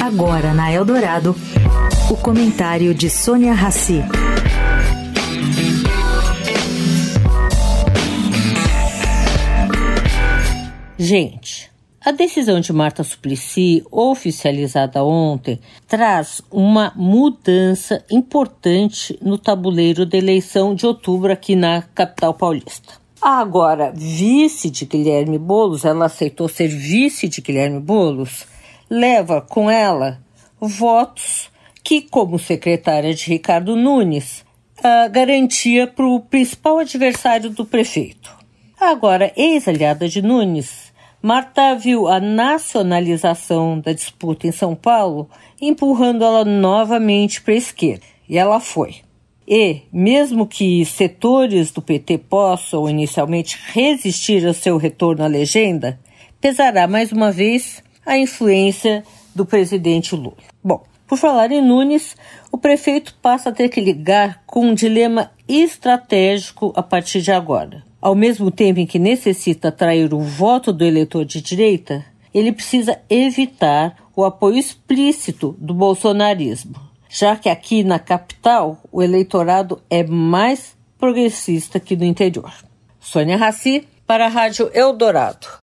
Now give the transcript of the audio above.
Agora na Eldorado, o comentário de Sônia Rassi. Gente, a decisão de Marta Suplicy, oficializada ontem, traz uma mudança importante no tabuleiro da eleição de outubro aqui na capital paulista. Agora, vice de Guilherme Bolos, ela aceitou ser vice de Guilherme Bolos leva com ela votos que, como secretária de Ricardo Nunes, uh, garantia para o principal adversário do prefeito. Agora, ex-aliada de Nunes, Marta viu a nacionalização da disputa em São Paulo empurrando ela novamente para a esquerda. E ela foi. E, mesmo que setores do PT possam inicialmente resistir ao seu retorno à legenda, pesará mais uma vez a influência do presidente Lula. Bom, por falar em Nunes, o prefeito passa a ter que ligar com um dilema estratégico a partir de agora. Ao mesmo tempo em que necessita atrair o voto do eleitor de direita, ele precisa evitar o apoio explícito do bolsonarismo, já que aqui na capital o eleitorado é mais progressista que no interior. Sônia Raci, para a Rádio Eldorado.